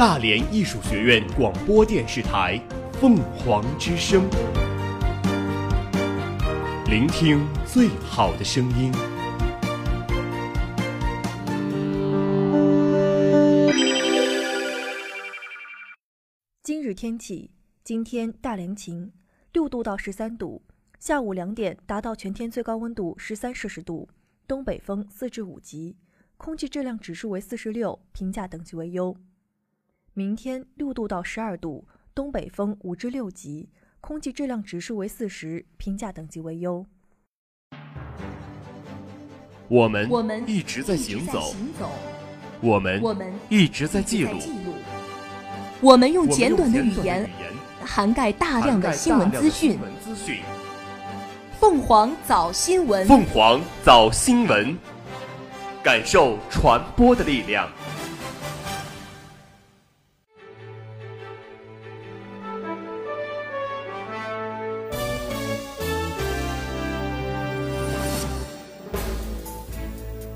大连艺术学院广播电视台《凤凰之声》，聆听最好的声音。今日天气：今天大连晴，六度到十三度，下午两点达到全天最高温度十三摄氏度，东北风四至五级，空气质量指数为四十六，评价等级为优。明天六度到十二度，东北风五至六级，空气质量指数为四十，评价等级为优。我们我们一直在行走，行走，我们我们一直在记录，我们用简短的语言涵盖大大量的新闻资讯。资讯。凤凰早新闻，凤凰早新闻，感受传播的力量。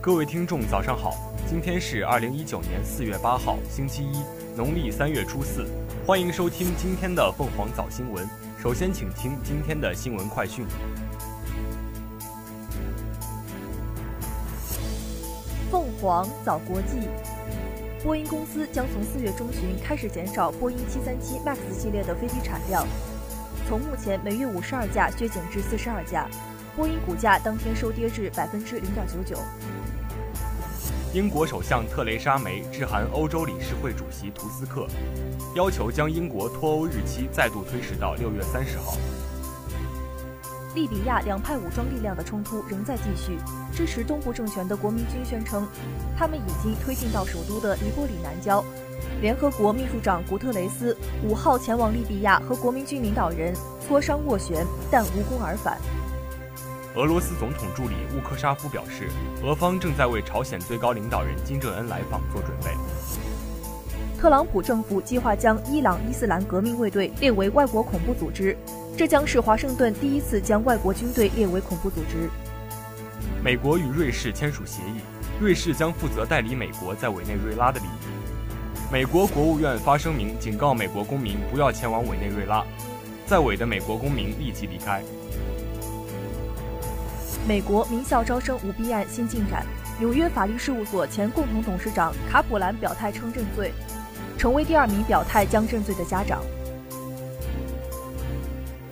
各位听众，早上好！今天是二零一九年四月八号，星期一，农历三月初四。欢迎收听今天的凤凰早新闻。首先，请听今天的新闻快讯。凤凰早国际，波音公司将从四月中旬开始减少波音737 MAX 系列的飞机产量，从目前每月五十二架削减至四十二架。波音股价当天收跌至百分之零点九九。英国首相特蕾莎梅致函欧洲理事会主席图斯克，要求将英国脱欧日期再度推迟到六月三十号。利比亚两派武装力量的冲突仍在继续。支持东部政权的国民军宣称，他们已经推进到首都的黎波里南郊。联合国秘书长古特雷斯五号前往利比亚和国民军领导人磋商斡旋，但无功而返。俄罗斯总统助理乌克沙夫表示，俄方正在为朝鲜最高领导人金正恩来访做准备。特朗普政府计划将伊朗伊斯兰革命卫队列为外国恐怖组织，这将是华盛顿第一次将外国军队列为恐怖组织。美国与瑞士签署协议，瑞士将负责代理美国在委内瑞拉的利益。美国国务院发声明警告美国公民不要前往委内瑞拉，在委的美国公民立即离开。美国名校招生舞弊案新进展，纽约法律事务所前共同董事长卡普兰表态称认罪，成为第二名表态将认罪的家长。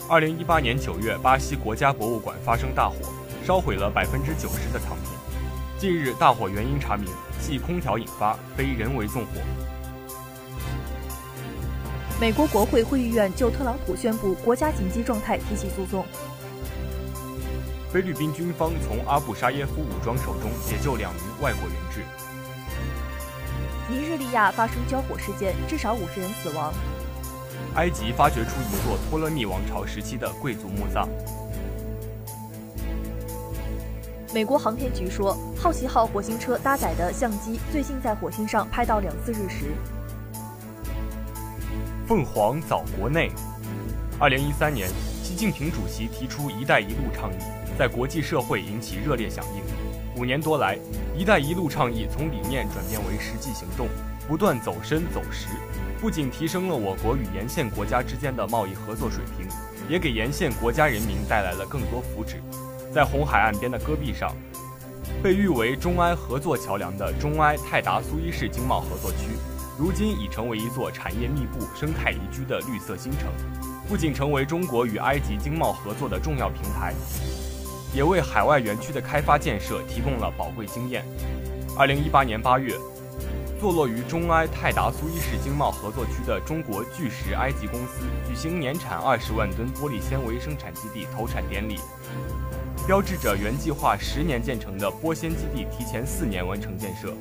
二零一八年九月，巴西国家博物馆发生大火，烧毁了百分之九十的藏品。近日，大火原因查明系空调引发，非人为纵火。美国国会会议院就特朗普宣布国家紧急状态提起诉讼。菲律宾军方从阿布沙耶夫武装手中解救两名外国人质。尼日利亚发生交火事件，至少五十人死亡。埃及发掘出一座托勒密王朝时期的贵族墓葬。美国航天局说，好奇号火星车搭载的相机最近在火星上拍到两次日食。凤凰早国内，二零一三年，习近平主席提出“一带一路”倡议，在国际社会引起热烈响应。五年多来，“一带一路”倡议从理念转变为实际行动，不断走深走实，不仅提升了我国与沿线国家之间的贸易合作水平，也给沿线国家人民带来了更多福祉。在红海岸边的戈壁上，被誉为中埃合作桥梁的中埃泰达苏伊士经贸合作区，如今已成为一座产业密布、生态宜居的绿色新城，不仅成为中国与埃及经贸合作的重要平台，也为海外园区的开发建设提供了宝贵经验。二零一八年八月，坐落于中埃泰达苏伊士经贸合作区的中国巨石埃及公司举行年产二十万吨玻璃纤维生产基地投产典礼。标志着原计划十年建成的玻纤基地提前四年完成建设。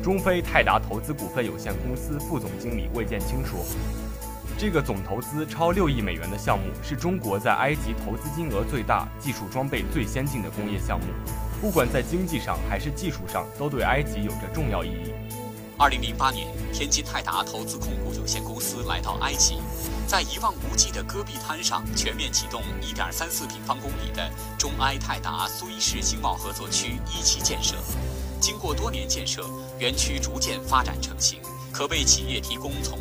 中非泰达投资股份有限公司副总经理魏建清说：“这个总投资超六亿美元的项目是中国在埃及投资金额最大、技术装备最先进的工业项目，不管在经济上还是技术上，都对埃及有着重要意义。”二零零八年，天津泰达投资控股有限公司来到埃及，在一望无际的戈壁滩上全面启动1.34平方公里的中埃泰达苏伊士经贸合作区一期建设。经过多年建设，园区逐渐发展成型，可为企业提供从、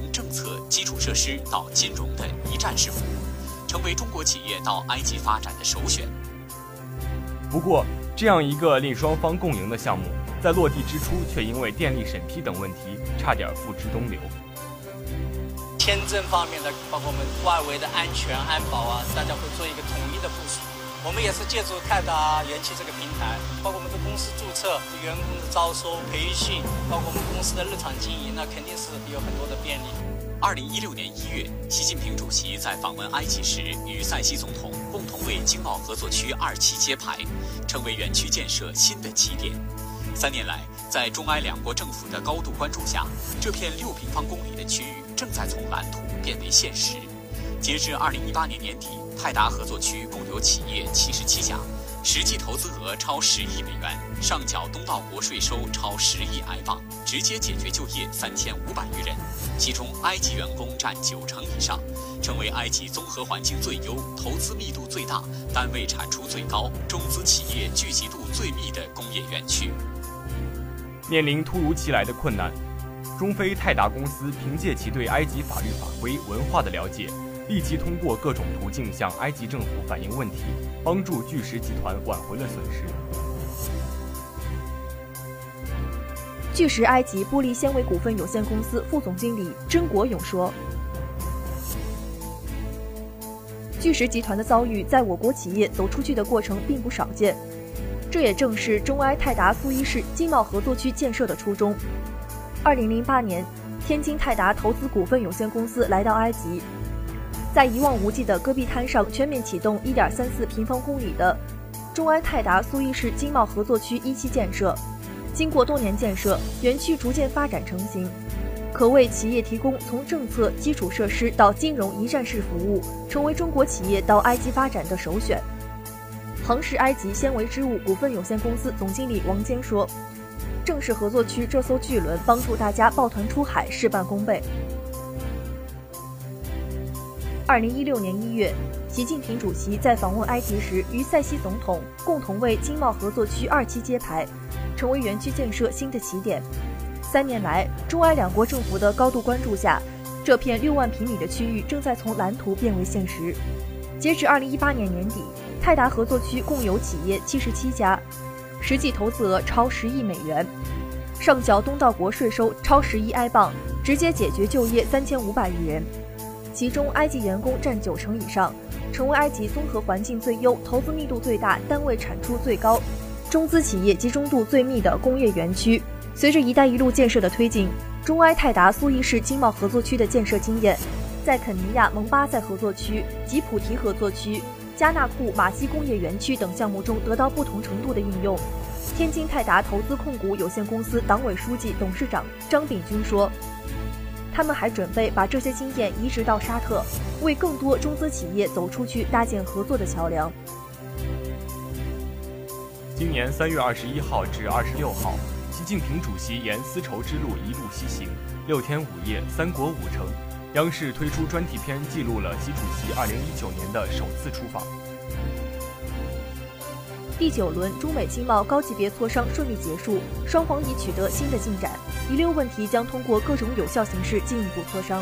基础设施到金融的一站式服务，成为中国企业到埃及发展的首选。不过，这样一个令双方共赢的项目，在落地之初却因为电力审批等问题，差点付之东流。签证方面的，包括我们外围的安全安保啊，大家会做一个统一的部署。我们也是借助泰达元气这个平台，包括我们的公司注册、员工的招收、培训，包括我们公司的日常经营，那肯定是有很多的便利。二零一六年一月，习近平主席在访问埃及时，与塞西总统共同为经贸合作区二期揭牌，成为园区建设新的起点。三年来，在中埃两国政府的高度关注下，这片六平方公里的区域正在从蓝图变为现实。截至二零一八年年底，泰达合作区共有企业七十七家，实际投资额超十亿美元，上缴东道国税收超十亿埃镑，直接解决就业三千五百余人，其中埃及员工占九成以上，成为埃及综合环境最优、投资密度最大、单位产出最高、中资企业聚集度最密的工业园区。面临突如其来的困难，中非泰达公司凭借其对埃及法律法规、文化的了解，立即通过各种途径向埃及政府反映问题，帮助巨石集团挽回了损失。巨石埃及玻璃纤维股份有限公司副总经理甄国勇说：“巨石集团的遭遇，在我国企业走出去的过程并不少见。”这也正是中埃泰达苏伊士经贸合作区建设的初衷。二零零八年，天津泰达投资股份有限公司来到埃及，在一望无际的戈壁滩上全面启动一点三四平方公里的中埃泰达苏伊士经贸合作区一期建设。经过多年建设，园区逐渐发展成型，可为企业提供从政策、基础设施到金融一站式服务，成为中国企业到埃及发展的首选。恒氏埃及纤维织物股份有限公司总经理王坚说：“正是合作区这艘巨轮帮助大家抱团出海，事半功倍。”二零一六年一月，习近平主席在访问埃及时，与塞西总统共同为经贸合作区二期揭牌，成为园区建设新的起点。三年来，中埃两国政府的高度关注下，这片六万平米的区域正在从蓝图变为现实。截至二零一八年年底。泰达合作区共有企业七十七家，实际投资额超十亿美元，上缴东道国税收超十亿埃镑，直接解决就业三千五百余人，其中埃及员工占九成以上，成为埃及综合环境最优、投资密度最大、单位产出最高、中资企业集中度最密的工业园区。随着“一带一路”建设的推进，中埃泰达苏伊士经贸合作区的建设经验，在肯尼亚蒙巴塞合作区、吉普提合作区。加纳库马西工业园区等项目中得到不同程度的应用。天津泰达投资控股有限公司党委书记、董事长张炳军说：“他们还准备把这些经验移植到沙特，为更多中资企业走出去搭建合作的桥梁。”今年三月二十一号至二十六号，习近平主席沿丝绸之路一路西行，六天五夜，三国五城。央视推出专题片，记录了习主席2019年的首次出访。第九轮中美经贸高级别磋商顺利结束，双方已取得新的进展，遗留问题将通过各种有效形式进一步磋商。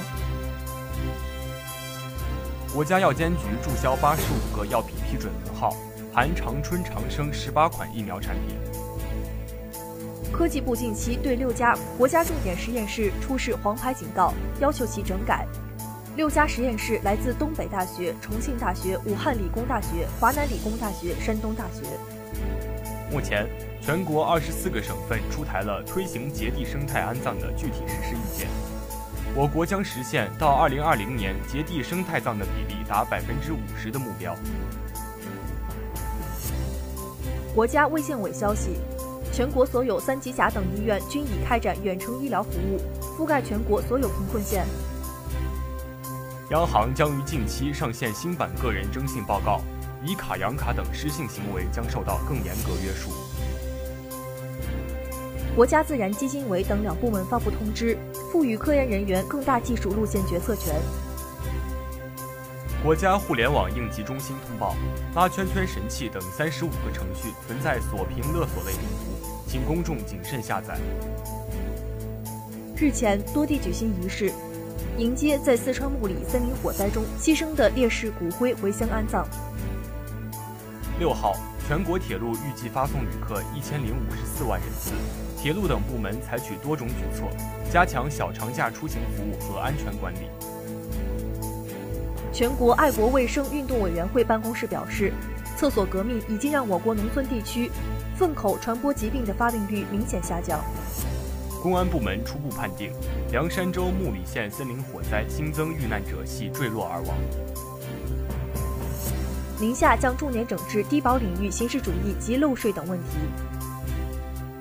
国家药监局注销八十五个药品批准文号，含长春长生十八款疫苗产品。科技部近期对六家国家重点实验室出示黄牌警告，要求其整改。六家实验室来自东北大学、重庆大学、武汉理工大学、华南理工大学、山东大学。目前，全国二十四个省份出台了推行节地生态安葬的具体实施意见。我国将实现到二零二零年节地生态葬的比例达百分之五十的目标。国家卫健委消息。全国所有三级甲等医院均已开展远程医疗服务，覆盖全国所有贫困县。央行将于近期上线新版个人征信报告，以卡养卡等失信行为将受到更严格约束。国家自然基金委等两部门发布通知，赋予科研人员更大技术路线决策权。国家互联网应急中心通报，拉圈圈神器等三十五个程序存在锁屏勒索类病毒。请公众谨慎下载。日前多地举行仪式，迎接在四川木里森林火灾中牺牲的烈士骨灰回乡安葬。六号，全国铁路预计发送旅客一千零五十四万人次，铁路等部门采取多种举措，加强小长假出行服务和安全管理。全国爱国卫生运动委员会办公室表示，厕所革命已经让我国农村地区粪口传播疾病的发病率明显下降。公安部门初步判定，凉山州木里县森林火灾新增遇难者系坠落而亡。宁夏将重点整治低保领域形式主义及漏税等问题。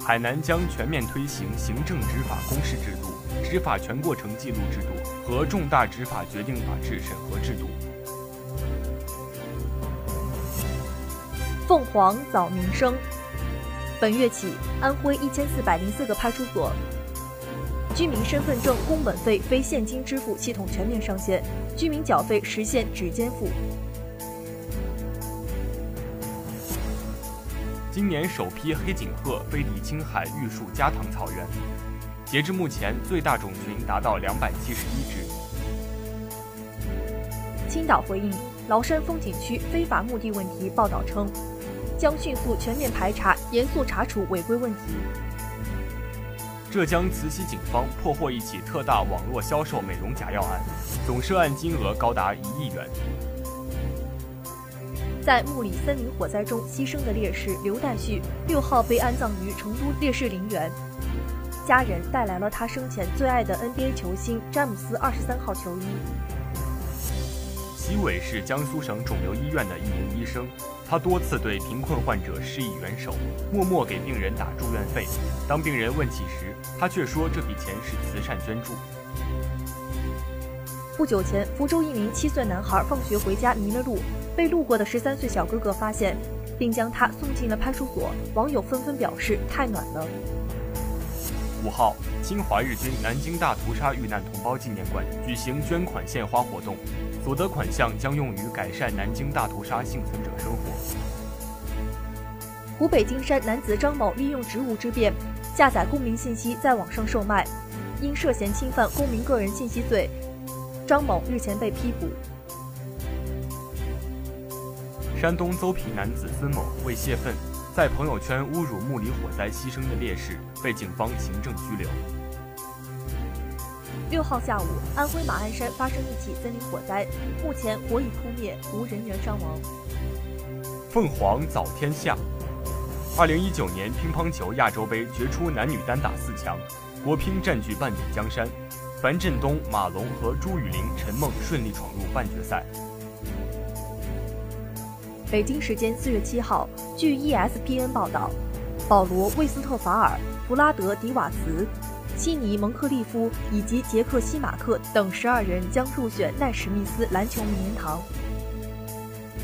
海南将全面推行行政执法公示制度、执法全过程记录制度和重大执法决定法制审核制度。凤凰早民生，本月起，安徽一千四百零四个派出所居民身份证工本费非现金支付系统全面上线，居民缴费实现指尖付。今年首批黑颈鹤飞抵青海玉树加塘草原，截至目前，最大种群达到两百七十一只。青岛回应崂山风景区非法墓地问题报道称，将迅速全面排查，严肃查处违规问题。浙江慈溪警方破获一起特大网络销售美容假药案，总涉案金额高达一亿元。在木里森林火灾中牺牲的烈士刘代旭，六号被安葬于成都烈士陵园。家人带来了他生前最爱的 NBA 球星詹姆斯二十三号球衣。席伟是江苏省肿瘤医院的一名医生，他多次对贫困患者施以援手，默默给病人打住院费。当病人问起时，他却说这笔钱是慈善捐助。不久前，福州一名七岁男孩放学回家迷了路。被路过的十三岁小哥哥发现，并将他送进了派出所。网友纷纷表示太暖了。五号，侵华日军南京大屠杀遇难同胞纪念馆举行捐款献花活动，所得款项将用于改善南京大屠杀幸存者生活。湖北金山男子张某利用职务之便，下载公民信息在网上售卖，因涉嫌侵犯公民个人信息罪，张某日前被批捕。山东邹平男子孙某为泄愤，在朋友圈侮辱木里火灾牺牲的烈士，被警方行政拘留。六号下午，安徽马鞍山发生一起森林火灾，目前火已扑灭，无人员伤亡。凤凰早天下。二零一九年乒乓球亚洲杯决出男女单打四强，国乒占据半壁江山，樊振东、马龙和朱雨玲、陈梦顺利闯入半决赛。北京时间四月七号，据 ESPN 报道，保罗·魏斯特法尔、弗拉德·迪瓦茨、悉尼·蒙克利夫以及杰克·西马克等十二人将入选奈史密斯篮球名人堂。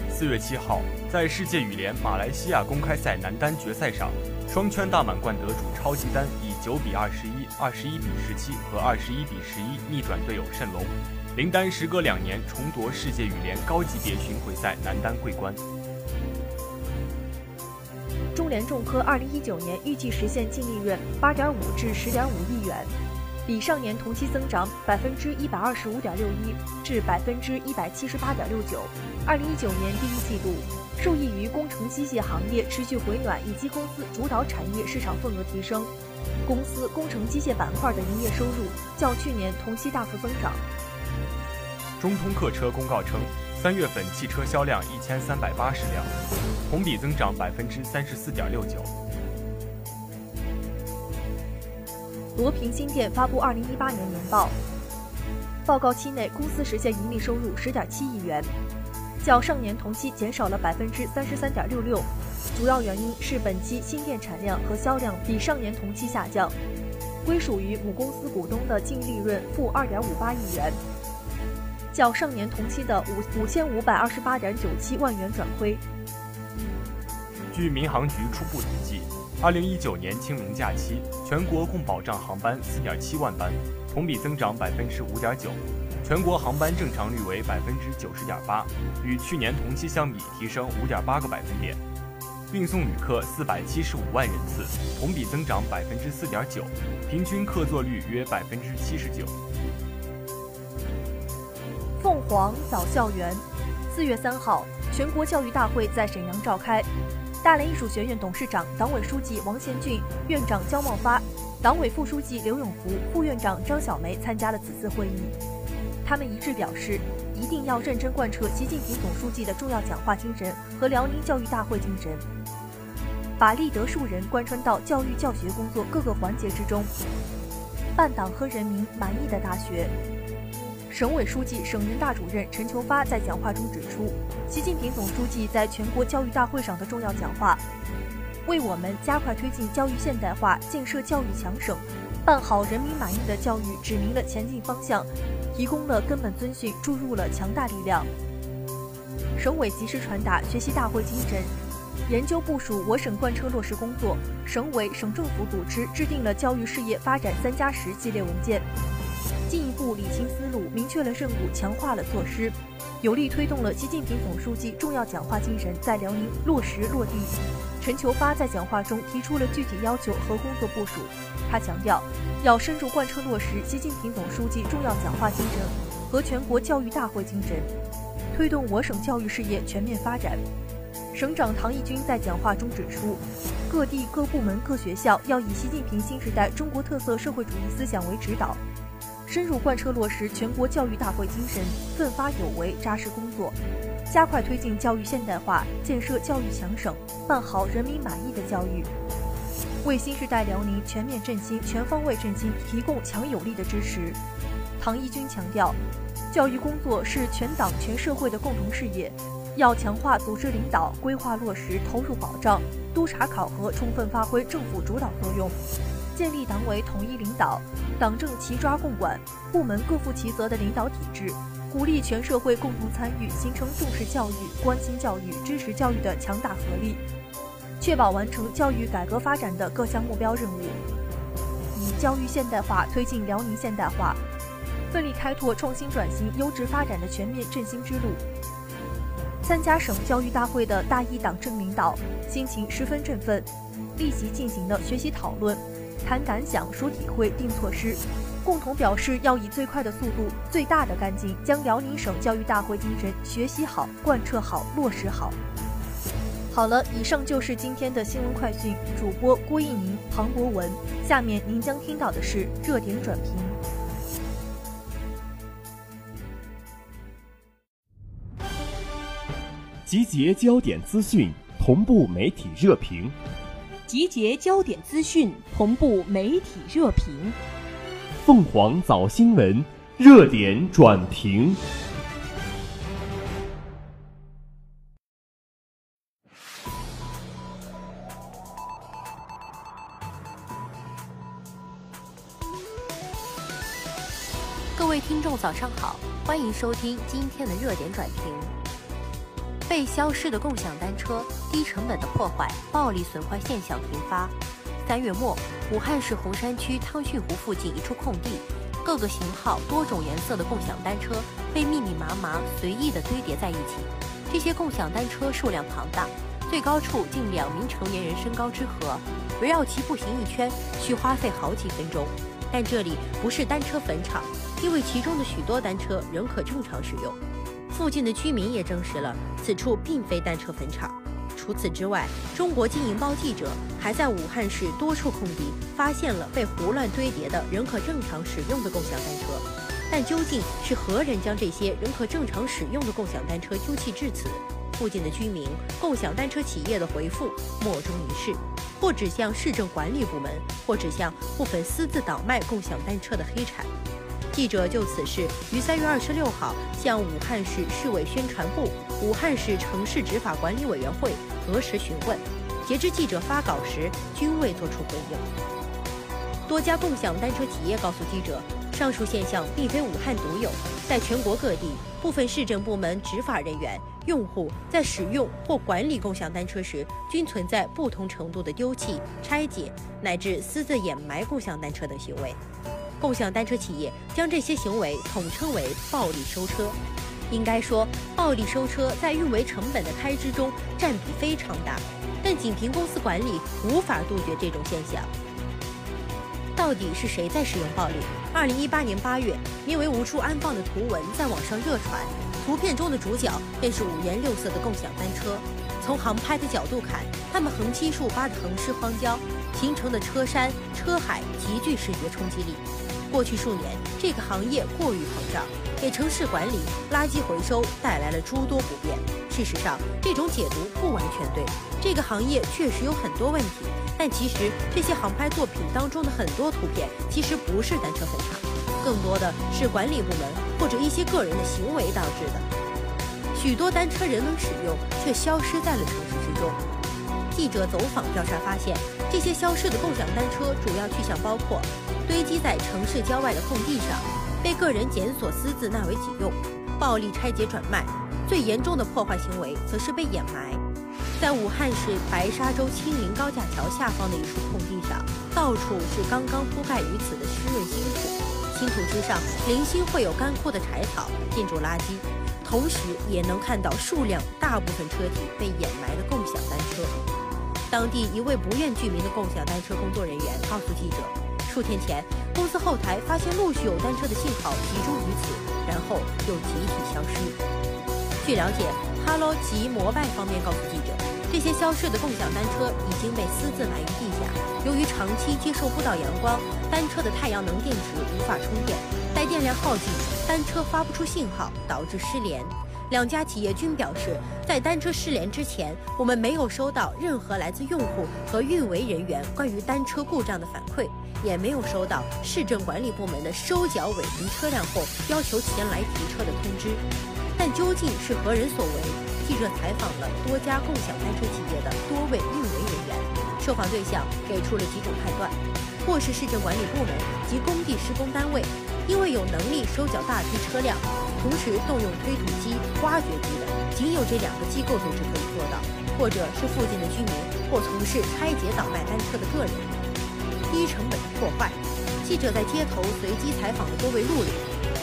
四月七号，在世界羽联马来西亚公开赛男单决赛上，双圈大满贯得主超级丹以九比二十一、二十一比十七和二十一比十一逆转队友谌龙，林丹时隔两年重夺世界羽联高级别巡回赛男单桂冠。中联重科二零一九年预计实现净利润八点五至十点五亿元，比上年同期增长百分之一百二十五点六一至百分之一百七十八点六九。二零一九年第一季度，受益于工程机械行业持续回暖以及公司主导产业市场份额提升，公司工程机械板块的营业收入较去年同期大幅增长。中通客车公告称。三月份汽车销量一千三百八十辆，同比增长百分之三十四点六九。罗平新店发布二零一八年年报，报告期内公司实现盈利收入十点七亿元，较上年同期减少了百分之三十三点六六，主要原因是本期新店产量和销量比上年同期下降，归属于母公司股东的净利润负二点五八亿元。较上年同期的五五千五百二十八点九七万元转亏。据民航局初步统计，二零一九年清明假期，全国共保障航班四点七万班，同比增长百分之五点九，全国航班正常率为百分之九十点八，与去年同期相比提升五点八个百分点。运送旅客四百七十五万人次，同比增长百分之四点九，平均客座率约百分之七十九。凤凰早校园，四月三号，全国教育大会在沈阳召开，大连艺术学院董事长、党委书记王贤俊、院长焦茂发、党委副书记刘永福、副院长张小梅参加了此次会议。他们一致表示，一定要认真贯彻习近平总书记的重要讲话精神和辽宁教育大会精神，把立德树人贯穿到教育教学工作各个环节之中，办党和人民满意的大学。省委书记、省人大主任陈求发在讲话中指出，习近平总书记在全国教育大会上的重要讲话，为我们加快推进教育现代化、建设教育强省、办好人民满意的教育指明了前进方向，提供了根本遵循，注入了强大力量。省委及时传达学习大会精神，研究部署我省贯彻落实工作。省委、省政府组织制定了教育事业发展三加十系列文件。进一步理清思路，明确了任务，强化了措施，有力推动了习近平总书记重要讲话精神在辽宁落实落地。陈求发在讲话中提出了具体要求和工作部署。他强调，要深入贯彻落实习近平总书记重要讲话精神和全国教育大会精神，推动我省教育事业全面发展。省长唐义军在讲话中指出，各地各部门各学校要以习近平新时代中国特色社会主义思想为指导。深入贯彻落实全国教育大会精神，奋发有为、扎实工作，加快推进教育现代化、建设教育强省，办好人民满意的教育，为新时代辽宁全面振兴、全方位振兴提供强有力的支持。唐一军强调，教育工作是全党全社会的共同事业，要强化组织领导、规划落实、投入保障、督查考核，充分发挥政府主导作用。建立党委统一领导、党政齐抓共管、部门各负其责的领导体制，鼓励全社会共同参与，形成重视教育、关心教育、支持教育的强大合力，确保完成教育改革发展的各项目标任务，以教育现代化推进辽宁现代化，奋力开拓创新转型、优质发展的全面振兴之路。参加省教育大会的大一党政领导心情十分振奋，立即进行了学习讨论。谈感想、说体会、定措施，共同表示要以最快的速度、最大的干劲，将辽宁省教育大会精神学习好、贯彻好、落实好。好了，以上就是今天的新闻快讯，主播郭一宁、庞博文。下面您将听到的是热点转评。集结焦点资讯，同步媒体热评。集结焦点资讯，同步媒体热评。凤凰早新闻热点转评。各位听众，早上好，欢迎收听今天的热点转评。被消失的共享单车，低成本的破坏、暴力损坏现象频发。三月末，武汉市洪山区汤逊湖附近一处空地，各个型号、多种颜色的共享单车被密密麻麻、随意地堆叠在一起。这些共享单车数量庞大，最高处近两名成年人身高之和，围绕其步行一圈需花费好几分钟。但这里不是单车坟场，因为其中的许多单车仍可正常使用。附近的居民也证实了，此处并非单车坟场。除此之外，中国经营报记者还在武汉市多处空地发现了被胡乱堆叠的仍可正常使用的共享单车。但究竟是何人将这些仍可正常使用的共享单车丢弃至此？附近的居民、共享单车企业的回复莫衷一是，或指向市政管理部门，或指向部分私自倒卖共享单车的黑产。记者就此事于三月二十六号向武汉市市委宣传部、武汉市城市执法管理委员会核实询问，截至记者发稿时均未作出回应。多家共享单车企业告诉记者，上述现象并非武汉独有，在全国各地，部分市政部门执法人员、用户在使用或管理共享单车时，均存在不同程度的丢弃、拆解乃至私自掩埋共享单车等行为。共享单车企业将这些行为统称为暴力收车。应该说，暴力收车在运维成本的开支中占比非常大，但仅凭公司管理无法杜绝这种现象。到底是谁在使用暴力？二零一八年八月，名为“无处安放”的图文在网上热传，图片中的主角便是五颜六色的共享单车。从航拍的角度看，它们横七竖八的横尸荒郊，形成的车山车海极具视觉冲击力。过去数年，这个行业过于膨胀，给城市管理、垃圾回收带来了诸多不便。事实上，这种解读不完全对，这个行业确实有很多问题。但其实这些航拍作品当中的很多图片，其实不是单车坟场，更多的是管理部门或者一些个人的行为导致的。许多单车仍能使用，却消失在了城市之中。记者走访调查发现，这些消失的共享单车主要去向包括堆积在城市郊外的空地上，被个人检索私自纳为己用，暴力拆解转卖，最严重的破坏行为则是被掩埋。在武汉市白沙洲青林高架桥下方的一处空地上，到处是刚刚铺盖于此的湿润新土，新土之上零星会有干枯的柴草、建筑垃圾，同时也能看到数辆大部分车体被掩埋的共享单车。当地一位不愿具名的共享单车工作人员告诉记者，数天前公司后台发现陆续有单车的信号集中于此，然后又集体消失。据了解哈罗及摩拜方面告诉记者。这些消失的共享单车已经被私自埋于地下，由于长期接受不到阳光，单车的太阳能电池无法充电，待电量耗尽，单车发不出信号，导致失联。两家企业均表示，在单车失联之前，我们没有收到任何来自用户和运维人员关于单车故障的反馈，也没有收到市政管理部门的收缴违停车辆后要求前来提车的通知。但究竟是何人所为？记者采访了多家共享单车企业的多位运维人员，受访对象给出了几种判断：或是市政管理部门及工地施工单位，因为有能力收缴大批车辆，同时动用推土机、挖掘机的，仅有这两个机构组织可以做到；或者是附近的居民或从事拆解倒卖单车的个人。低成本的破坏。记者在街头随机采访了多位路人，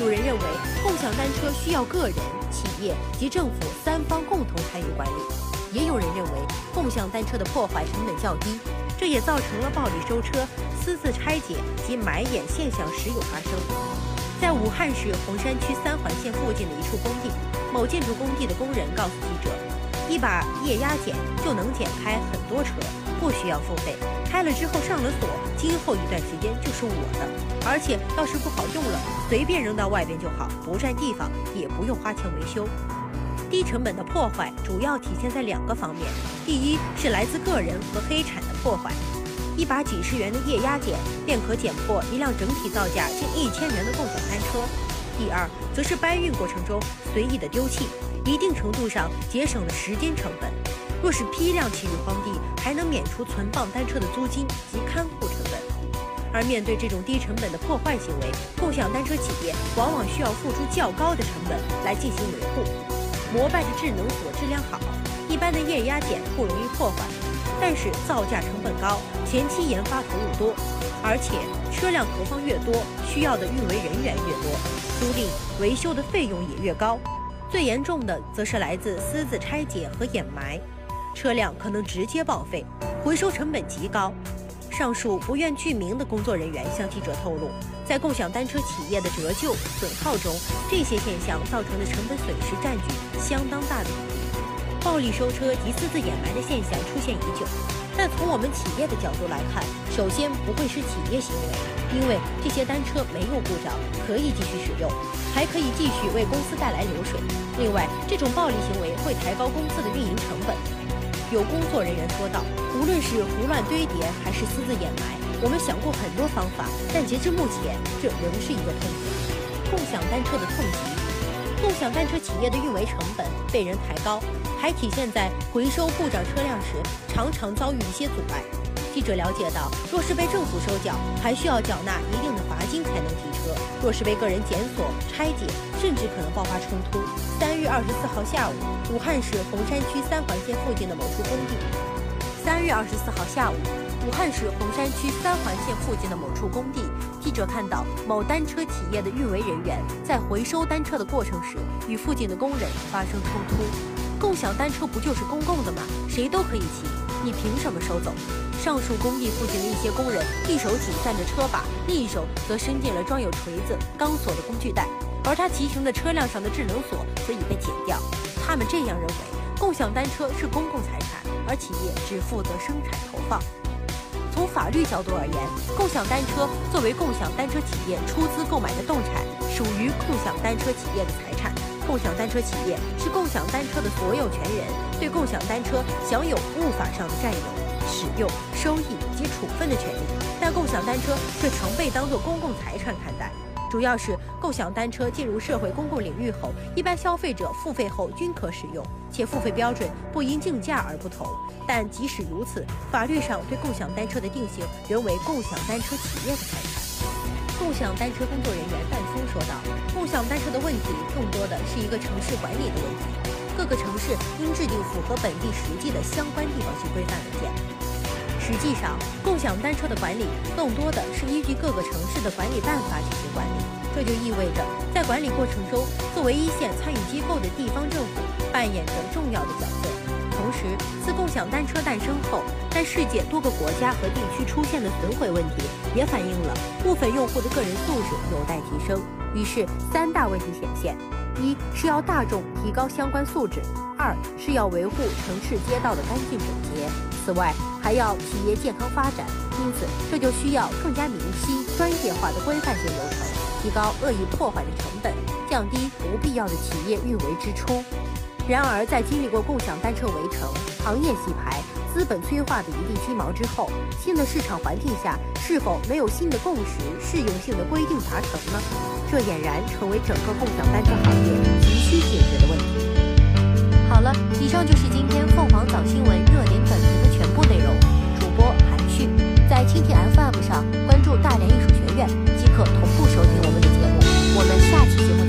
有人认为共享单车需要个人。企业及政府三方共同参与管理，也有人认为共享单车的破坏成本较低，这也造成了暴力收车、私自拆解及埋掩现象时有发生。在武汉市洪山区三环线附近的一处工地，某建筑工地的工人告诉记者，一把液压剪就能剪开很多车，不需要付费。开了之后上了锁，今后一段时间就是我的，而且要是不好用了，随便扔到外边就好，不占地方，也不用花钱维修。低成本的破坏主要体现在两个方面：第一是来自个人和黑产的破坏，一把几十元的液压剪便可剪破一辆整体造价近一千元的共享单车；第二则是搬运过程中随意的丢弃，一定程度上节省了时间成本。若是批量弃于荒地，还能免除存放单车的租金及看护成本。而面对这种低成本的破坏行为，共享单车企业往往需要付出较高的成本来进行维护。摩拜的智能锁质量好，一般的液压剪不容易破坏，但是造价成本高，前期研发投入多，而且车辆投放越多，需要的运维人员越多，租赁维修的费用也越高。最严重的则是来自私自拆解和掩埋。车辆可能直接报废，回收成本极高。上述不愿具名的工作人员向记者透露，在共享单车企业的折旧损耗中，这些现象造成的成本损失占据相当大的比例。暴力收车及私自掩埋的现象出现已久，但从我们企业的角度来看，首先不会是企业行为，因为这些单车没有故障，可以继续使用，还可以继续为公司带来流水。另外，这种暴力行为会抬高公司的运营成本。有工作人员说道：“无论是胡乱堆叠还是私自掩埋，我们想过很多方法，但截至目前，这仍是一个痛点。共享单车的痛疾，共享单车企业的运维成本被人抬高，还体现在回收故障车辆时常常遭遇一些阻碍。记者了解到，若是被政府收缴，还需要缴纳一定的罚金才能提车；若是被个人检索、拆解，甚至可能爆发冲突。”三月二十四号下午，武汉市洪山区三环线附近的某处工地。三月二十四号下午，武汉市洪山区三环线附近的某处工地，记者看到某单车企业的运维人员在回收单车的过程时，与附近的工人发生冲突。共享单车不就是公共的吗？谁都可以骑，你凭什么收走？上述工地附近的一些工人，一手紧攥着车把，另一手则伸进了装有锤子、钢索的工具袋，而他骑行的车辆上的智能锁则已被剪掉。他们这样认为，共享单车是公共财产，而企业只负责生产投放。从法律角度而言，共享单车作为共享单车企业出资购买的动产，属于共享单车企业的财产。共享单车企业是共享单车的所有权人，对共享单车享有物法上的占有、使用、收益及处分的权利，但共享单车却常被当作公共财产看待。主要是共享单车进入社会公共领域后，一般消费者付费后均可使用，且付费标准不因竞价而不同。但即使如此，法律上对共享单车的定性仍为共享单车企业的财产。共享单车工作人员范松说道：“共享单车的问题更多的是一个城市管理的问题，各个城市应制定符合本地实际的相关地方性规范文件。实际上，共享单车的管理更多的是依据各个城市的管理办法进行管理，这就意味着在管理过程中，作为一线参与机构的地方政府扮演着重要的角色。”同时，自共享单车诞生后，在世界多个国家和地区出现的损毁问题，也反映了部分用户的个人素质有待提升。于是，三大问题显现：一是要大众提高相关素质；二是要维护城市街道的干净整洁；此外，还要企业健康发展。因此，这就需要更加明晰、专业化的规范性流程，提高恶意破坏的成本，降低不必要的企业运维支出。然而，在经历过共享单车围城、行业洗牌、资本催化的一地鸡毛之后，新的市场环境下，是否没有新的共识、适用性的规定达成呢？这俨然成为整个共享单车行业急需解决的问题。好了，以上就是今天凤凰早新闻热点本评的全部内容。主播韩旭，在蜻蜓 FM 上关注大连艺术学院，即可同步收听我们的节目。我们下期节目。